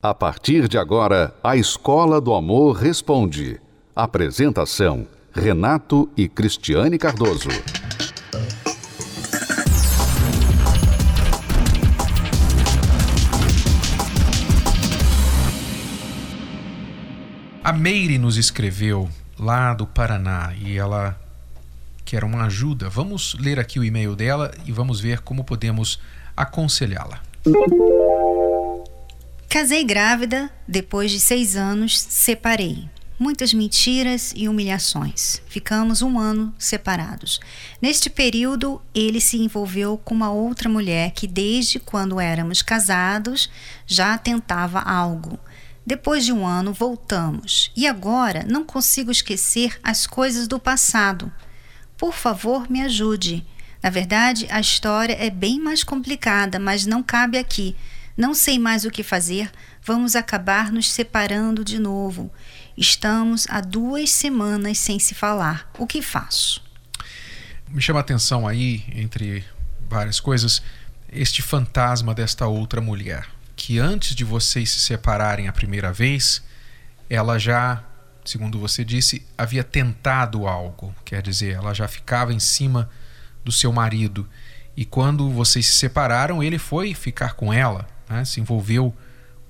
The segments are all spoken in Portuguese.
A partir de agora, a Escola do Amor Responde. Apresentação: Renato e Cristiane Cardoso. A Meire nos escreveu lá do Paraná e ela quer uma ajuda. Vamos ler aqui o e-mail dela e vamos ver como podemos aconselhá-la. Casei grávida, depois de seis anos, separei. Muitas mentiras e humilhações. Ficamos um ano separados. Neste período, ele se envolveu com uma outra mulher que, desde quando éramos casados, já tentava algo. Depois de um ano, voltamos. E agora não consigo esquecer as coisas do passado. Por favor, me ajude. Na verdade, a história é bem mais complicada, mas não cabe aqui. Não sei mais o que fazer, vamos acabar nos separando de novo. Estamos há duas semanas sem se falar. O que faço? Me chama a atenção aí, entre várias coisas, este fantasma desta outra mulher, que antes de vocês se separarem a primeira vez, ela já, segundo você disse, havia tentado algo. Quer dizer, ela já ficava em cima do seu marido. E quando vocês se separaram, ele foi ficar com ela né, se envolveu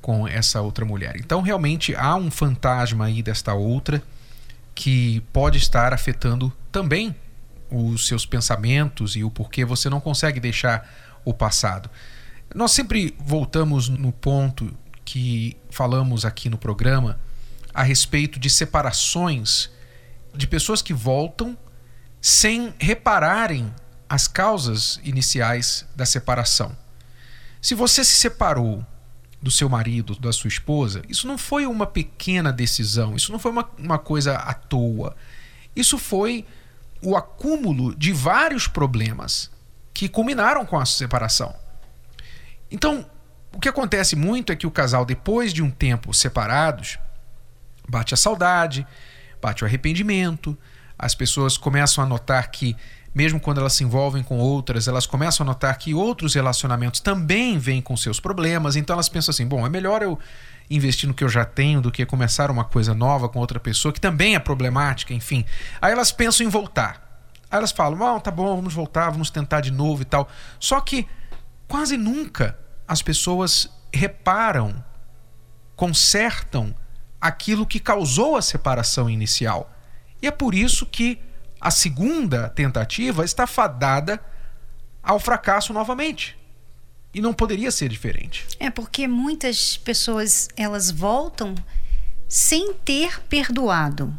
com essa outra mulher. Então, realmente há um fantasma aí desta outra que pode estar afetando também os seus pensamentos e o porquê você não consegue deixar o passado. Nós sempre voltamos no ponto que falamos aqui no programa a respeito de separações de pessoas que voltam sem repararem as causas iniciais da separação. Se você se separou do seu marido, da sua esposa, isso não foi uma pequena decisão, isso não foi uma, uma coisa à toa. Isso foi o acúmulo de vários problemas que culminaram com a separação. Então, o que acontece muito é que o casal, depois de um tempo separados, bate a saudade, bate o arrependimento, as pessoas começam a notar que mesmo quando elas se envolvem com outras, elas começam a notar que outros relacionamentos também vêm com seus problemas, então elas pensam assim: bom, é melhor eu investir no que eu já tenho do que começar uma coisa nova com outra pessoa que também é problemática, enfim. Aí elas pensam em voltar. Aí elas falam: "Ah, tá bom, vamos voltar, vamos tentar de novo e tal". Só que quase nunca as pessoas reparam, consertam aquilo que causou a separação inicial. E é por isso que a segunda tentativa está fadada ao fracasso novamente. E não poderia ser diferente. É porque muitas pessoas elas voltam sem ter perdoado,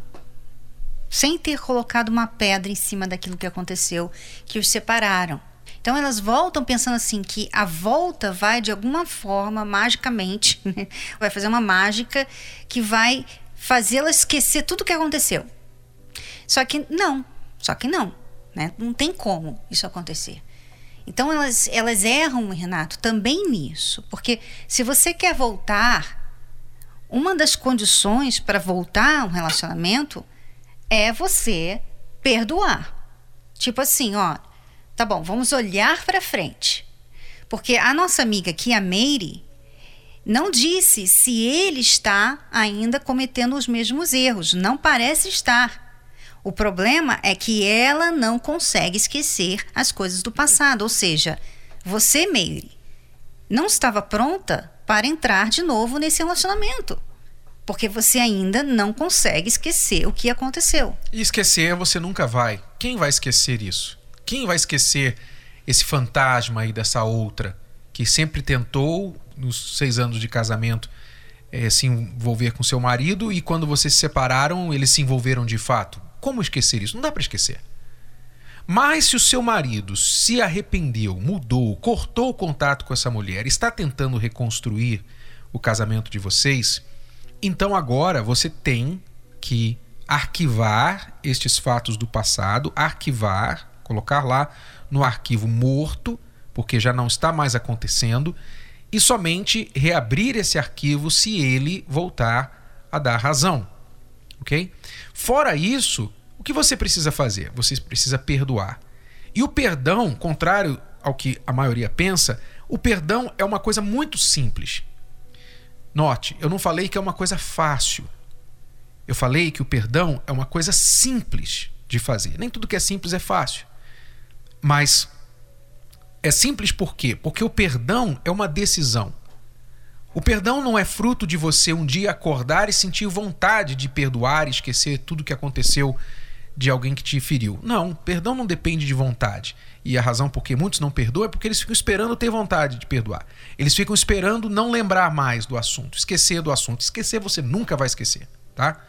sem ter colocado uma pedra em cima daquilo que aconteceu, que os separaram. Então elas voltam pensando assim que a volta vai de alguma forma magicamente, vai fazer uma mágica que vai fazê-la esquecer tudo o que aconteceu. Só que não, só que não, né? Não tem como isso acontecer. Então elas, elas erram, Renato, também nisso, porque se você quer voltar, uma das condições para voltar um relacionamento é você perdoar. Tipo assim, ó, tá bom, vamos olhar para frente. Porque a nossa amiga aqui, a Meire, não disse se ele está ainda cometendo os mesmos erros. Não parece estar. O problema é que ela não consegue esquecer as coisas do passado, ou seja, você, Meire, não estava pronta para entrar de novo nesse relacionamento. Porque você ainda não consegue esquecer o que aconteceu. E esquecer você nunca vai. Quem vai esquecer isso? Quem vai esquecer esse fantasma aí dessa outra que sempre tentou, nos seis anos de casamento, é, se envolver com seu marido e quando vocês se separaram, eles se envolveram de fato? Como esquecer isso? Não dá para esquecer. Mas se o seu marido se arrependeu, mudou, cortou o contato com essa mulher, está tentando reconstruir o casamento de vocês, então agora você tem que arquivar estes fatos do passado, arquivar, colocar lá no arquivo morto, porque já não está mais acontecendo, e somente reabrir esse arquivo se ele voltar a dar razão ok? Fora isso, o que você precisa fazer? Você precisa perdoar. E o perdão, contrário ao que a maioria pensa, o perdão é uma coisa muito simples. Note, eu não falei que é uma coisa fácil. Eu falei que o perdão é uma coisa simples de fazer. Nem tudo que é simples é fácil. Mas é simples por quê? Porque o perdão é uma decisão. O perdão não é fruto de você um dia acordar e sentir vontade de perdoar e esquecer tudo que aconteceu de alguém que te feriu. Não, perdão não depende de vontade. E a razão por que muitos não perdoam é porque eles ficam esperando ter vontade de perdoar. Eles ficam esperando não lembrar mais do assunto, esquecer do assunto. Esquecer você nunca vai esquecer, tá?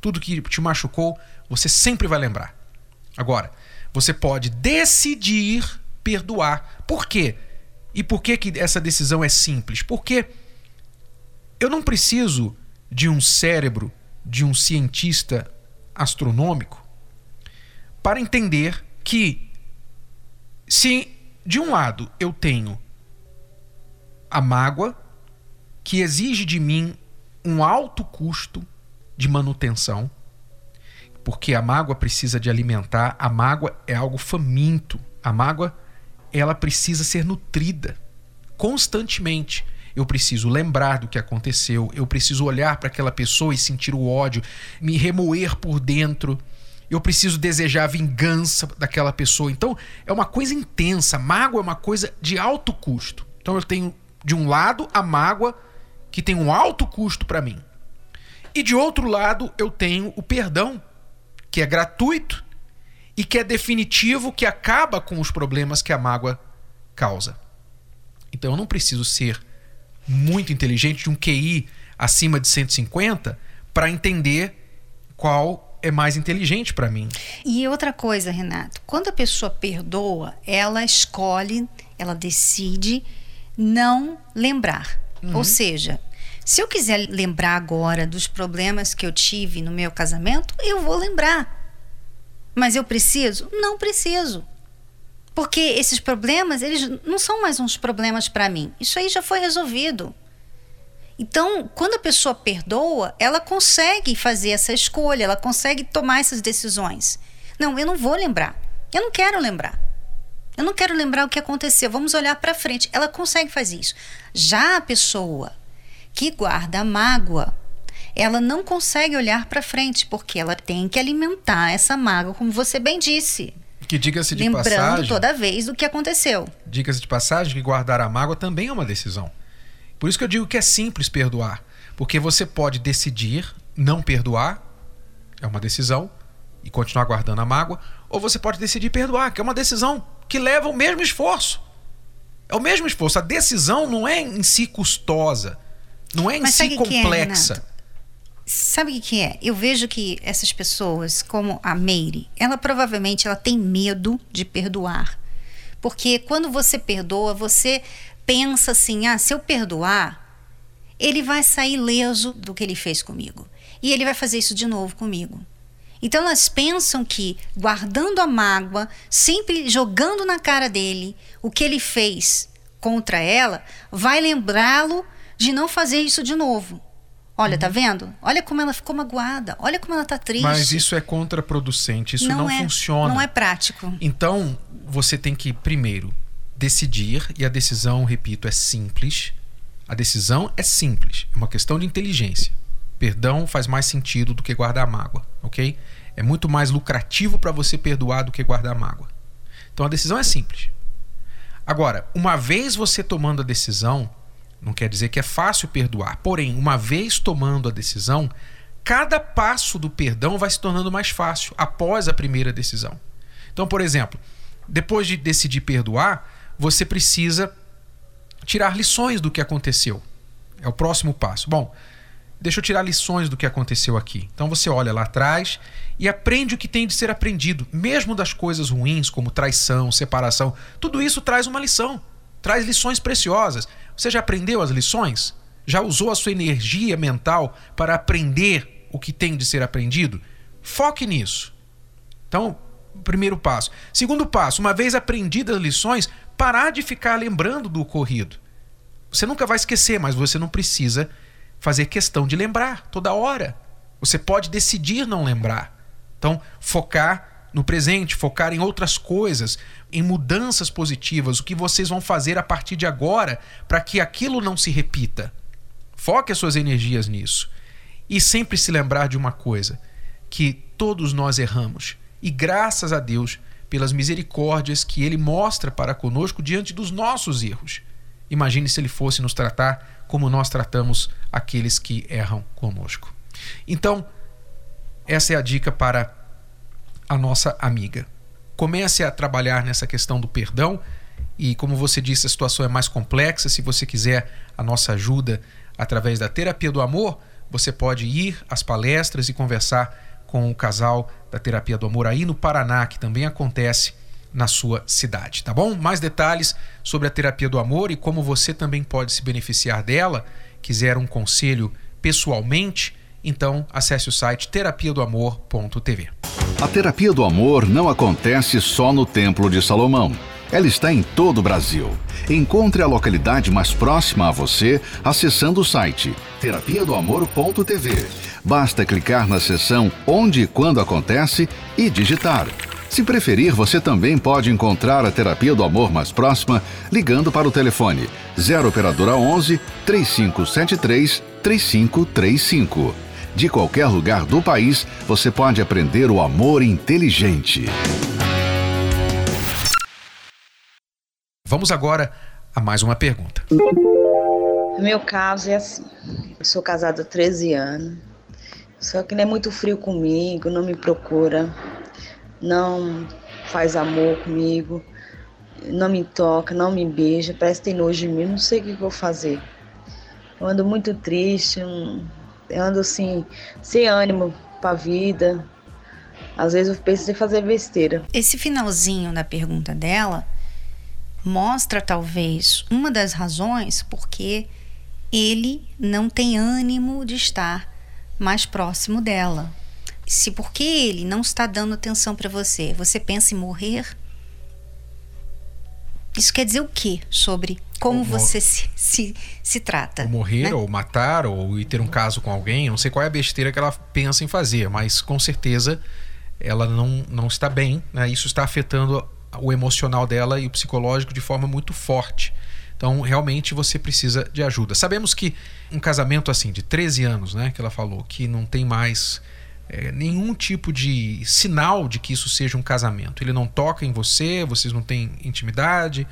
Tudo que te machucou, você sempre vai lembrar. Agora, você pode decidir perdoar. Por quê? E por que, que essa decisão é simples? Porque eu não preciso de um cérebro de um cientista astronômico para entender que se de um lado eu tenho a mágoa, que exige de mim um alto custo de manutenção, porque a mágoa precisa de alimentar, a mágoa é algo faminto, a mágoa ela precisa ser nutrida constantemente. Eu preciso lembrar do que aconteceu, eu preciso olhar para aquela pessoa e sentir o ódio, me remoer por dentro eu preciso desejar a vingança daquela pessoa. Então, é uma coisa intensa. Mágoa é uma coisa de alto custo. Então, eu tenho, de um lado, a mágoa, que tem um alto custo para mim. E de outro lado, eu tenho o perdão, que é gratuito e que é definitivo, que acaba com os problemas que a mágoa causa. Então, eu não preciso ser muito inteligente, de um QI acima de 150, para entender qual é mais inteligente para mim. E outra coisa, Renato, quando a pessoa perdoa, ela escolhe, ela decide não lembrar. Uhum. Ou seja, se eu quiser lembrar agora dos problemas que eu tive no meu casamento, eu vou lembrar. Mas eu preciso? Não preciso. Porque esses problemas, eles não são mais uns problemas para mim. Isso aí já foi resolvido. Então, quando a pessoa perdoa, ela consegue fazer essa escolha, ela consegue tomar essas decisões. Não, eu não vou lembrar. Eu não quero lembrar. Eu não quero lembrar o que aconteceu. Vamos olhar para frente. Ela consegue fazer isso. Já a pessoa que guarda a mágoa, ela não consegue olhar para frente porque ela tem que alimentar essa mágoa, como você bem disse. Que diga-se de Lembrando passagem. toda vez do que aconteceu. Diga-se de passagem que guardar a mágoa também é uma decisão. Por isso que eu digo que é simples perdoar. Porque você pode decidir não perdoar, é uma decisão, e continuar guardando a mágoa, ou você pode decidir perdoar, que é uma decisão que leva o mesmo esforço. É o mesmo esforço. A decisão não é em si custosa, não é em Mas si complexa. Que é, sabe o que é? Eu vejo que essas pessoas, como a Meire, ela provavelmente ela tem medo de perdoar. Porque quando você perdoa, você pensa assim: ah, se eu perdoar, ele vai sair leso do que ele fez comigo. E ele vai fazer isso de novo comigo. Então elas pensam que, guardando a mágoa, sempre jogando na cara dele o que ele fez contra ela, vai lembrá-lo de não fazer isso de novo. Olha, tá uhum. vendo? Olha como ela ficou magoada. Olha como ela tá triste. Mas isso é contraproducente. Isso não, não é, funciona. Não é prático. Então, você tem que, primeiro, decidir, e a decisão, repito, é simples. A decisão é simples, é uma questão de inteligência. Perdão faz mais sentido do que guardar mágoa, ok? É muito mais lucrativo para você perdoar do que guardar mágoa. Então a decisão é simples. Agora, uma vez você tomando a decisão, não quer dizer que é fácil perdoar. Porém, uma vez tomando a decisão, cada passo do perdão vai se tornando mais fácil após a primeira decisão. Então, por exemplo, depois de decidir perdoar, você precisa tirar lições do que aconteceu. É o próximo passo. Bom, deixa eu tirar lições do que aconteceu aqui. Então você olha lá atrás e aprende o que tem de ser aprendido, mesmo das coisas ruins, como traição, separação. Tudo isso traz uma lição, traz lições preciosas. Você já aprendeu as lições? Já usou a sua energia mental para aprender o que tem de ser aprendido? Foque nisso. Então, primeiro passo. Segundo passo, uma vez aprendidas as lições, parar de ficar lembrando do ocorrido. Você nunca vai esquecer, mas você não precisa fazer questão de lembrar toda hora. Você pode decidir não lembrar. Então, focar no presente, focar em outras coisas, em mudanças positivas, o que vocês vão fazer a partir de agora para que aquilo não se repita. Foque as suas energias nisso. E sempre se lembrar de uma coisa: que todos nós erramos. E graças a Deus pelas misericórdias que ele mostra para conosco diante dos nossos erros. Imagine se ele fosse nos tratar como nós tratamos aqueles que erram conosco. Então, essa é a dica para a nossa amiga. Comece a trabalhar nessa questão do perdão e, como você disse, a situação é mais complexa. Se você quiser a nossa ajuda através da terapia do amor, você pode ir às palestras e conversar com o casal da terapia do amor aí no Paraná, que também acontece na sua cidade, tá bom? Mais detalhes sobre a terapia do amor e como você também pode se beneficiar dela, quiser um conselho pessoalmente, então acesse o site terapia do amor.tv. A terapia do amor não acontece só no Templo de Salomão. Ela está em todo o Brasil. Encontre a localidade mais próxima a você acessando o site terapia do amor.tv. Basta clicar na seção Onde e Quando Acontece e digitar. Se preferir, você também pode encontrar a terapia do amor mais próxima ligando para o telefone 0 operadora 11 3573 3535. De qualquer lugar do país, você pode aprender o amor inteligente. Vamos agora a mais uma pergunta. No meu caso é assim: eu sou casada há 13 anos, só que ele é muito frio comigo, não me procura, não faz amor comigo, não me toca, não me beija, parece que tem nojo de mim, não sei o que eu vou fazer. Eu ando muito triste, eu ando assim, sem ânimo pra vida. Às vezes eu penso em fazer besteira. Esse finalzinho da pergunta dela mostra talvez uma das razões porque ele não tem ânimo de estar mais próximo dela. Se porque ele não está dando atenção para você, você pensa em morrer, isso quer dizer o que sobre como ou você se, se, se trata? Ou morrer, né? ou matar, ou ter um caso com alguém. não sei qual é a besteira que ela pensa em fazer, mas com certeza ela não, não está bem. Né? Isso está afetando o emocional dela e o psicológico de forma muito forte. Então, realmente você precisa de ajuda. Sabemos que um casamento assim, de 13 anos, né, que ela falou, que não tem mais é, nenhum tipo de sinal de que isso seja um casamento. Ele não toca em você, vocês não têm intimidade,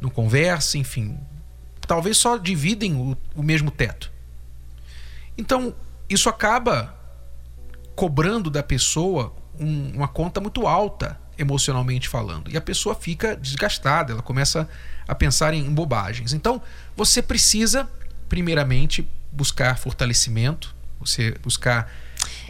não conversam, enfim. Talvez só dividem o, o mesmo teto. Então, isso acaba cobrando da pessoa um, uma conta muito alta emocionalmente falando. E a pessoa fica desgastada, ela começa a pensar em bobagens. Então, você precisa, primeiramente, buscar fortalecimento, você buscar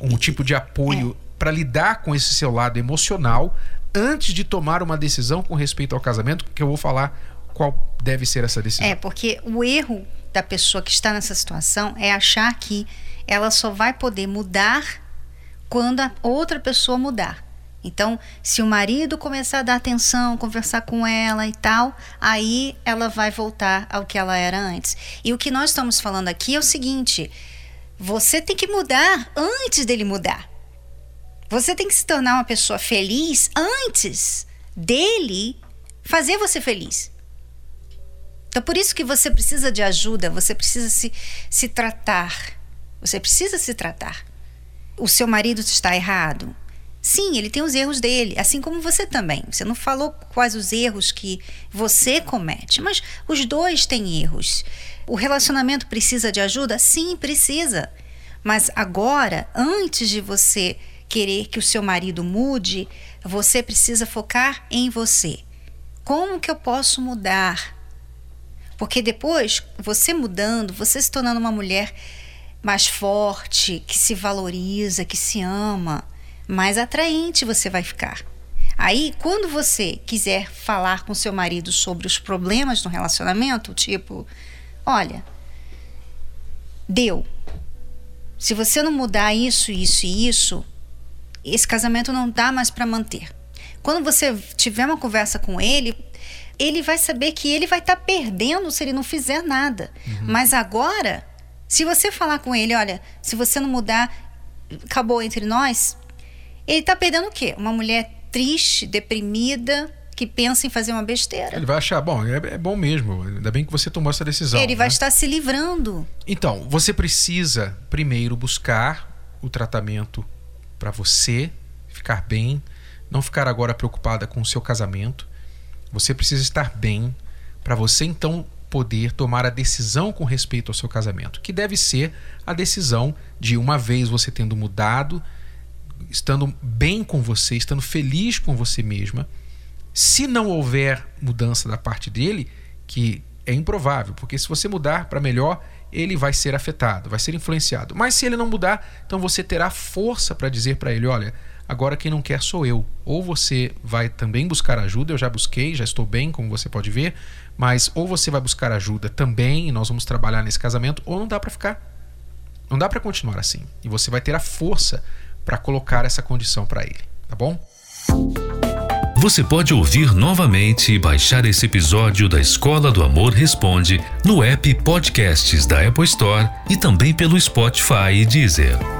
um tipo de apoio é. para lidar com esse seu lado emocional antes de tomar uma decisão com respeito ao casamento, que eu vou falar qual deve ser essa decisão. É, porque o erro da pessoa que está nessa situação é achar que ela só vai poder mudar quando a outra pessoa mudar. Então, se o marido começar a dar atenção, conversar com ela e tal, aí ela vai voltar ao que ela era antes. E o que nós estamos falando aqui é o seguinte: você tem que mudar antes dele mudar. Você tem que se tornar uma pessoa feliz antes dele fazer você feliz. Então, por isso que você precisa de ajuda, você precisa se, se tratar. Você precisa se tratar. O seu marido está errado Sim, ele tem os erros dele, assim como você também. Você não falou quais os erros que você comete, mas os dois têm erros. O relacionamento precisa de ajuda? Sim, precisa. Mas agora, antes de você querer que o seu marido mude, você precisa focar em você. Como que eu posso mudar? Porque depois, você mudando, você se tornando uma mulher mais forte, que se valoriza, que se ama mais atraente você vai ficar. Aí, quando você quiser falar com seu marido sobre os problemas no relacionamento, tipo, olha, deu. Se você não mudar isso, isso e isso, esse casamento não dá mais para manter. Quando você tiver uma conversa com ele, ele vai saber que ele vai estar tá perdendo se ele não fizer nada. Uhum. Mas agora, se você falar com ele, olha, se você não mudar, acabou entre nós, ele está perdendo o quê? Uma mulher triste, deprimida, que pensa em fazer uma besteira. Ele vai achar, bom, é, é bom mesmo, ainda bem que você tomou essa decisão. Ele vai né? estar se livrando. Então, você precisa primeiro buscar o tratamento para você ficar bem, não ficar agora preocupada com o seu casamento. Você precisa estar bem para você então poder tomar a decisão com respeito ao seu casamento, que deve ser a decisão de uma vez você tendo mudado, estando bem com você, estando feliz com você mesma, se não houver mudança da parte dele, que é improvável, porque se você mudar para melhor, ele vai ser afetado, vai ser influenciado. Mas se ele não mudar, então você terá força para dizer para ele: olha, agora quem não quer sou eu. Ou você vai também buscar ajuda, eu já busquei, já estou bem, como você pode ver, mas ou você vai buscar ajuda também e nós vamos trabalhar nesse casamento, ou não dá para ficar. Não dá para continuar assim. E você vai ter a força para colocar essa condição para ele, tá bom? Você pode ouvir novamente e baixar esse episódio da Escola do Amor Responde no app Podcasts da Apple Store e também pelo Spotify e Deezer.